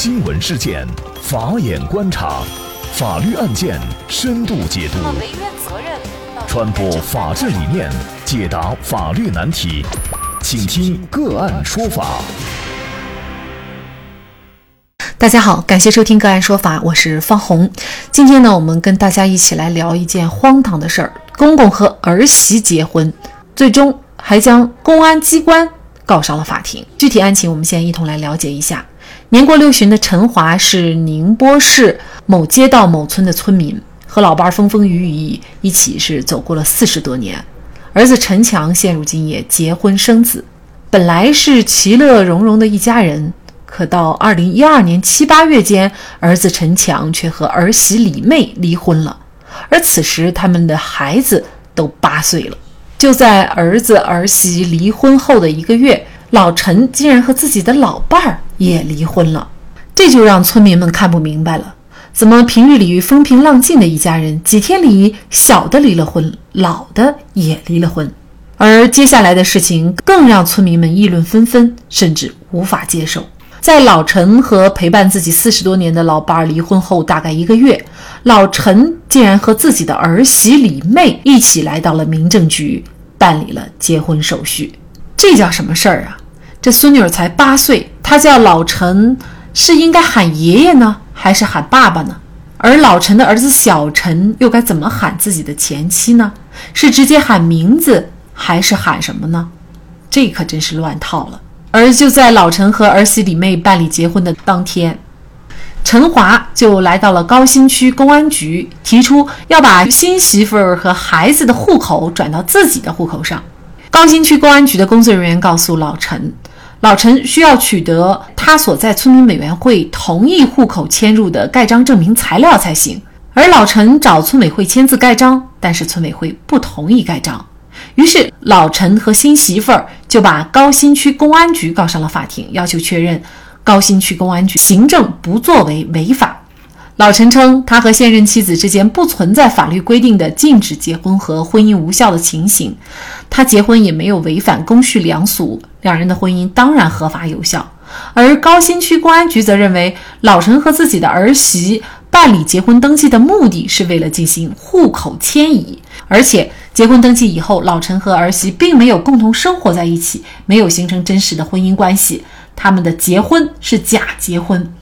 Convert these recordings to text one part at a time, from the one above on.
新闻事件，法眼观察，法律案件深度解读，传播法治理念，解答法律难题，请听个案说法。大家好，感谢收听个案说法，我是方红。今天呢，我们跟大家一起来聊一件荒唐的事儿：公公和儿媳结婚，最终还将公安机关告上了法庭。具体案情，我们先一同来了解一下。年过六旬的陈华是宁波市某街道某村的村民，和老伴儿风风雨雨一起是走过了四十多年。儿子陈强现如今也结婚生子，本来是其乐融融的一家人。可到二零一二年七八月间，儿子陈强却和儿媳李妹离婚了，而此时他们的孩子都八岁了。就在儿子儿媳离婚后的一个月。老陈竟然和自己的老伴儿也离婚了，这就让村民们看不明白了：怎么平日里风平浪静的一家人，几天里小的离了婚，老的也离了婚？而接下来的事情更让村民们议论纷纷，甚至无法接受。在老陈和陪伴自己四十多年的老伴儿离婚后，大概一个月，老陈竟然和自己的儿媳李妹一起来到了民政局，办理了结婚手续。这叫什么事儿啊？这孙女儿才八岁，她叫老陈，是应该喊爷爷呢，还是喊爸爸呢？而老陈的儿子小陈又该怎么喊自己的前妻呢？是直接喊名字，还是喊什么呢？这可真是乱套了。而就在老陈和儿媳李妹办理结婚的当天，陈华就来到了高新区公安局，提出要把新媳妇儿和孩子的户口转到自己的户口上。高新区公安局的工作人员告诉老陈，老陈需要取得他所在村民委员会同意户口迁入的盖章证明材料才行。而老陈找村委会签字盖章，但是村委会不同意盖章。于是老陈和新媳妇儿就把高新区公安局告上了法庭，要求确认高新区公安局行政不作为违法。老陈称，他和现任妻子之间不存在法律规定的禁止结婚和婚姻无效的情形，他结婚也没有违反公序良俗，两人的婚姻当然合法有效。而高新区公安局则认为，老陈和自己的儿媳办理结婚登记的目的是为了进行户口迁移，而且结婚登记以后，老陈和儿媳并没有共同生活在一起，没有形成真实的婚姻关系，他们的结婚是假结婚。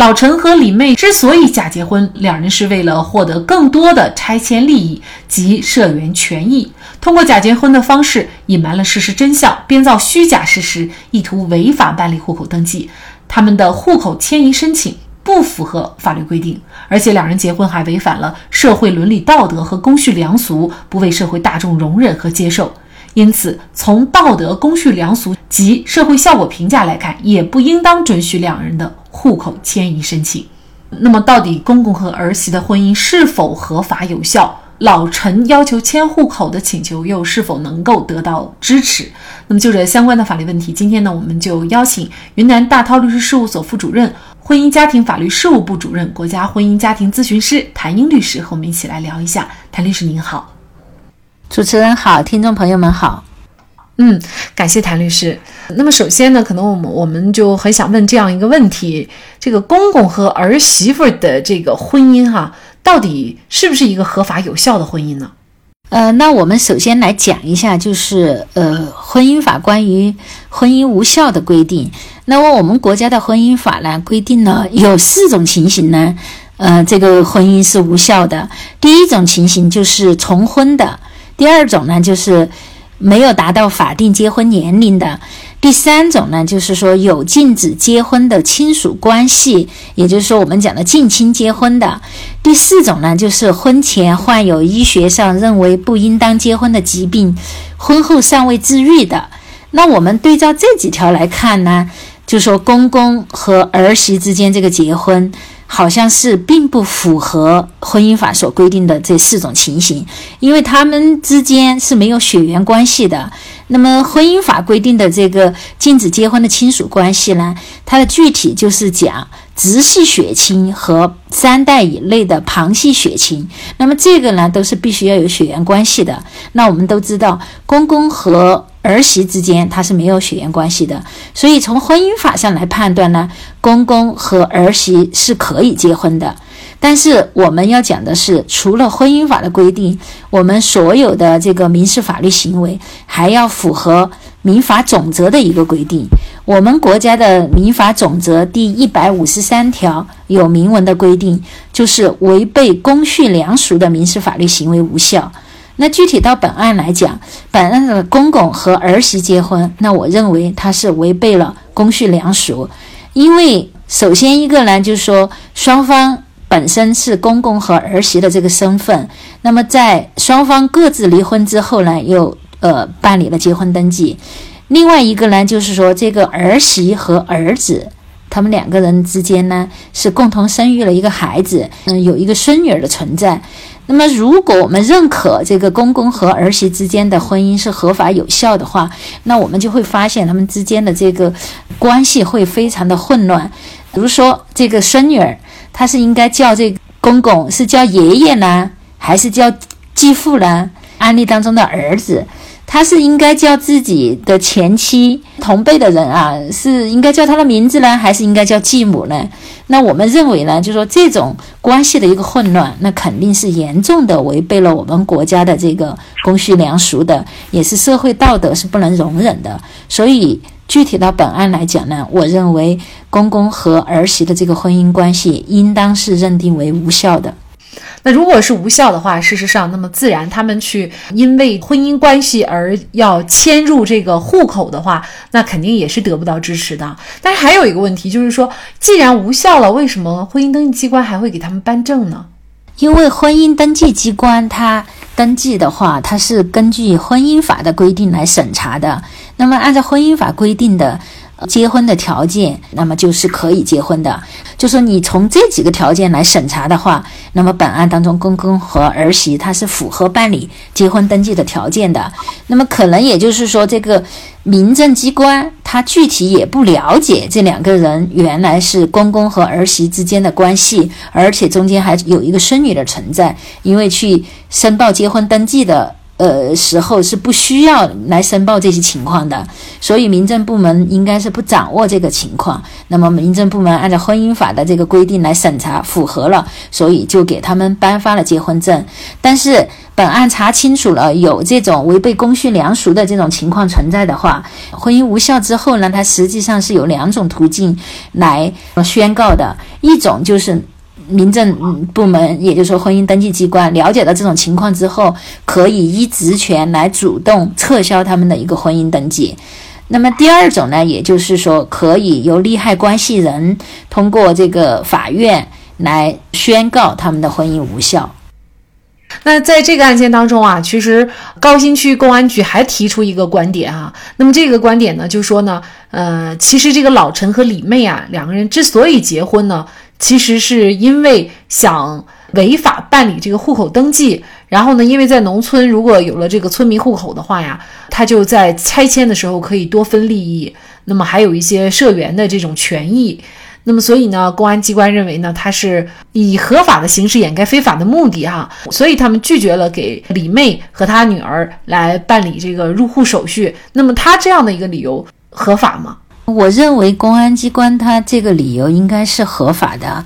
老陈和李妹之所以假结婚，两人是为了获得更多的拆迁利益及社员权益，通过假结婚的方式隐瞒了事实真相，编造虚假事实，意图违法办理户口登记。他们的户口迁移申请不符合法律规定，而且两人结婚还违反了社会伦理道德和公序良俗，不为社会大众容忍和接受。因此，从道德、公序良俗及社会效果评价来看，也不应当准许两人的户口迁移申请。那么，到底公公和儿媳的婚姻是否合法有效？老陈要求迁户口的请求又是否能够得到支持？那么，就这相关的法律问题，今天呢，我们就邀请云南大韬律师事务所副主任、婚姻家庭法律事务部主任、国家婚姻家庭咨询师谭英律师和我们一起来聊一下。谭律师您好。主持人好，听众朋友们好。嗯，感谢谭律师。那么首先呢，可能我们我们就很想问这样一个问题：这个公公和儿媳妇的这个婚姻哈，到底是不是一个合法有效的婚姻呢？呃，那我们首先来讲一下，就是呃，婚姻法关于婚姻无效的规定。那么我们国家的婚姻法呢，规定了有四种情形呢，呃，这个婚姻是无效的。第一种情形就是重婚的。第二种呢，就是没有达到法定结婚年龄的；第三种呢，就是说有禁止结婚的亲属关系，也就是说我们讲的近亲结婚的；第四种呢，就是婚前患有医学上认为不应当结婚的疾病，婚后尚未治愈的。那我们对照这几条来看呢，就说公公和儿媳之间这个结婚。好像是并不符合婚姻法所规定的这四种情形，因为他们之间是没有血缘关系的。那么婚姻法规定的这个禁止结婚的亲属关系呢？它的具体就是讲直系血亲和三代以内的旁系血亲。那么这个呢，都是必须要有血缘关系的。那我们都知道，公公和儿媳之间他是没有血缘关系的，所以从婚姻法上来判断呢，公公和儿媳是可以结婚的。但是我们要讲的是，除了婚姻法的规定，我们所有的这个民事法律行为还要符合民法总则的一个规定。我们国家的民法总则第一百五十三条有明文的规定，就是违背公序良俗的民事法律行为无效。那具体到本案来讲，本案的公公和儿媳结婚，那我认为他是违背了公序良俗，因为首先一个呢，就是说双方。本身是公公和儿媳的这个身份，那么在双方各自离婚之后呢，又呃办理了结婚登记。另外一个呢，就是说这个儿媳和儿子，他们两个人之间呢是共同生育了一个孩子，嗯，有一个孙女儿的存在。那么如果我们认可这个公公和儿媳之间的婚姻是合法有效的话，那我们就会发现他们之间的这个关系会非常的混乱。比如说这个孙女儿。他是应该叫这公公是叫爷爷呢，还是叫继父呢？案例当中的儿子，他是应该叫自己的前妻同辈的人啊，是应该叫他的名字呢，还是应该叫继母呢？那我们认为呢，就说这种关系的一个混乱，那肯定是严重的违背了我们国家的这个公序良俗的，也是社会道德是不能容忍的，所以。具体到本案来讲呢，我认为公公和儿媳的这个婚姻关系应当是认定为无效的。那如果是无效的话，事实上，那么自然他们去因为婚姻关系而要迁入这个户口的话，那肯定也是得不到支持的。但是还有一个问题，就是说，既然无效了，为什么婚姻登记机关还会给他们颁证呢？因为婚姻登记机关它登记的话，它是根据婚姻法的规定来审查的。那么，按照婚姻法规定的结婚的条件，那么就是可以结婚的。就说你从这几个条件来审查的话，那么本案当中公公和儿媳他是符合办理结婚登记的条件的。那么可能也就是说，这个民政机关他具体也不了解这两个人原来是公公和儿媳之间的关系，而且中间还有一个孙女的存在，因为去申报结婚登记的。呃，时候是不需要来申报这些情况的，所以民政部门应该是不掌握这个情况。那么民政部门按照婚姻法的这个规定来审查，符合了，所以就给他们颁发了结婚证。但是本案查清楚了有这种违背公序良俗的这种情况存在的话，婚姻无效之后呢，它实际上是有两种途径来宣告的，一种就是。民政部门，也就是说婚姻登记机关，了解到这种情况之后，可以依职权来主动撤销他们的一个婚姻登记。那么第二种呢，也就是说，可以由利害关系人通过这个法院来宣告他们的婚姻无效。那在这个案件当中啊，其实高新区公安局还提出一个观点哈。那么这个观点呢，就说呢，呃，其实这个老陈和李妹啊，两个人之所以结婚呢。其实是因为想违法办理这个户口登记，然后呢，因为在农村如果有了这个村民户口的话呀，他就在拆迁的时候可以多分利益，那么还有一些社员的这种权益，那么所以呢，公安机关认为呢，他是以合法的形式掩盖非法的目的哈，所以他们拒绝了给李妹和她女儿来办理这个入户手续。那么他这样的一个理由合法吗？我认为公安机关他这个理由应该是合法的，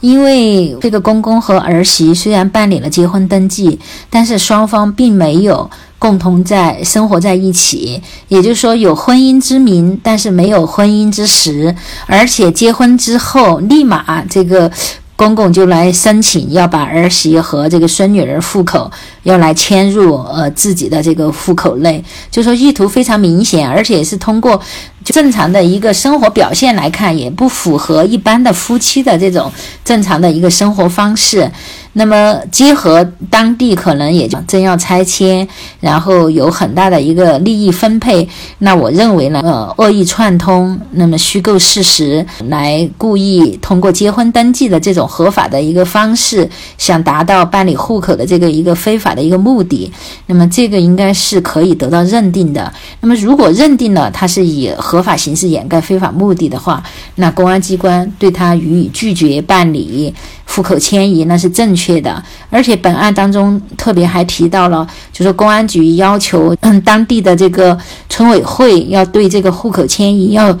因为这个公公和儿媳虽然办理了结婚登记，但是双方并没有共同在生活在一起，也就是说有婚姻之名，但是没有婚姻之实，而且结婚之后立马这个。公公就来申请要把儿媳和这个孙女儿户口要来迁入呃自己的这个户口内，就说意图非常明显，而且是通过正常的一个生活表现来看，也不符合一般的夫妻的这种正常的一个生活方式。那么结合当地可能也就真要拆迁，然后有很大的一个利益分配，那我认为呢，呃，恶意串通，那么虚构事实来故意通过结婚登记的这种合法的一个方式，想达到办理户口的这个一个非法的一个目的，那么这个应该是可以得到认定的。那么如果认定了他是以合法形式掩盖非法目的的话，那公安机关对他予以拒绝办理户口迁移，那是正确的。而且本案当中特别还提到了，就是公安局要求当地的这个村委会要对这个户口迁移要。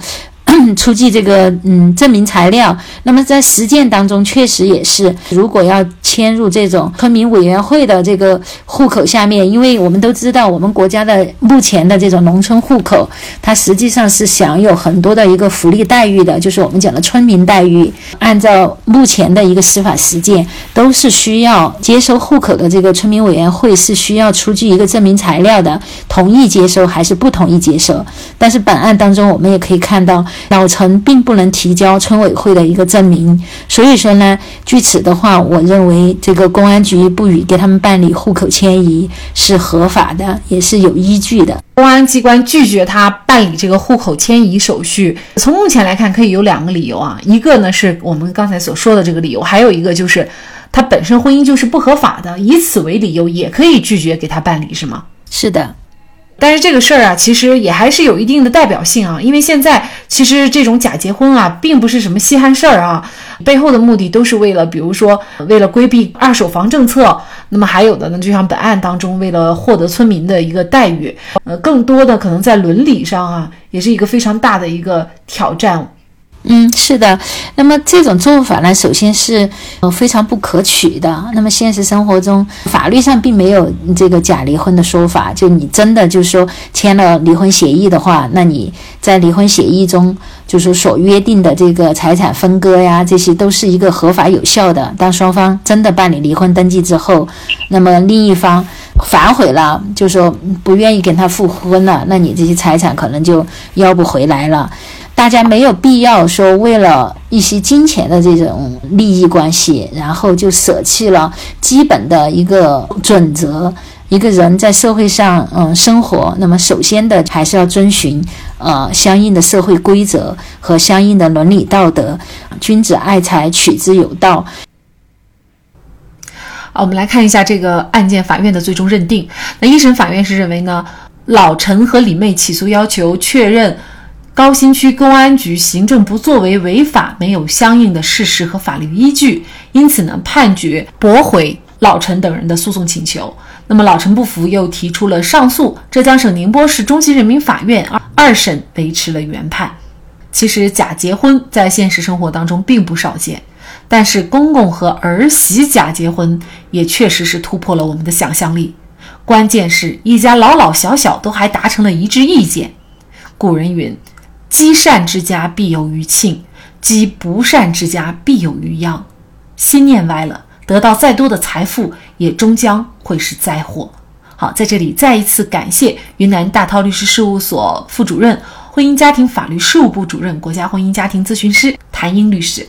出具这个嗯证明材料，那么在实践当中确实也是，如果要迁入这种村民委员会的这个户口下面，因为我们都知道我们国家的目前的这种农村户口，它实际上是享有很多的一个福利待遇的，就是我们讲的村民待遇。按照目前的一个司法实践，都是需要接收户口的这个村民委员会是需要出具一个证明材料的，同意接收还是不同意接收。但是本案当中我们也可以看到。老陈并不能提交村委会的一个证明，所以说呢，据此的话，我认为这个公安局不予给他们办理户口迁移是合法的，也是有依据的。公安机关拒绝他办理这个户口迁移手续，从目前来看，可以有两个理由啊，一个呢是我们刚才所说的这个理由，还有一个就是他本身婚姻就是不合法的，以此为理由也可以拒绝给他办理，是吗？是的。但是这个事儿啊，其实也还是有一定的代表性啊，因为现在其实这种假结婚啊，并不是什么稀罕事儿啊，背后的目的都是为了，比如说为了规避二手房政策，那么还有的呢，就像本案当中，为了获得村民的一个待遇，呃，更多的可能在伦理上啊，也是一个非常大的一个挑战。嗯，是的。那么这种做法呢，首先是呃非常不可取的。那么现实生活中，法律上并没有这个假离婚的说法。就你真的就是说签了离婚协议的话，那你在离婚协议中就是所约定的这个财产分割呀，这些都是一个合法有效的。当双方真的办理离婚登记之后，那么另一方反悔了，就说不愿意跟他复婚了，那你这些财产可能就要不回来了。大家没有必要说为了一些金钱的这种利益关系，然后就舍弃了基本的一个准则。一个人在社会上嗯生活，那么首先的还是要遵循呃相应的社会规则和相应的伦理道德。君子爱财，取之有道。好，我们来看一下这个案件法院的最终认定。那一审法院是认为呢，老陈和李妹起诉要求确认。高新区公安局行政不作为违法，没有相应的事实和法律依据，因此呢，判决驳回老陈等人的诉讼请求。那么老陈不服，又提出了上诉。浙江省宁波市中级人民法院二二审维持了原判。其实假结婚在现实生活当中并不少见，但是公公和儿媳假结婚也确实是突破了我们的想象力。关键是一家老老小小都还达成了一致意见。古人云。积善之家必有余庆，积不善之家必有余殃。心念歪了，得到再多的财富，也终将会是灾祸。好，在这里再一次感谢云南大韬律师事务所副主任、婚姻家庭法律事务部主任、国家婚姻家庭咨询师谭英律师。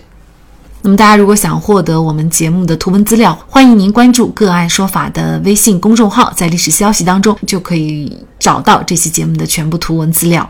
那么，大家如果想获得我们节目的图文资料，欢迎您关注“个案说法”的微信公众号，在历史消息当中就可以找到这期节目的全部图文资料。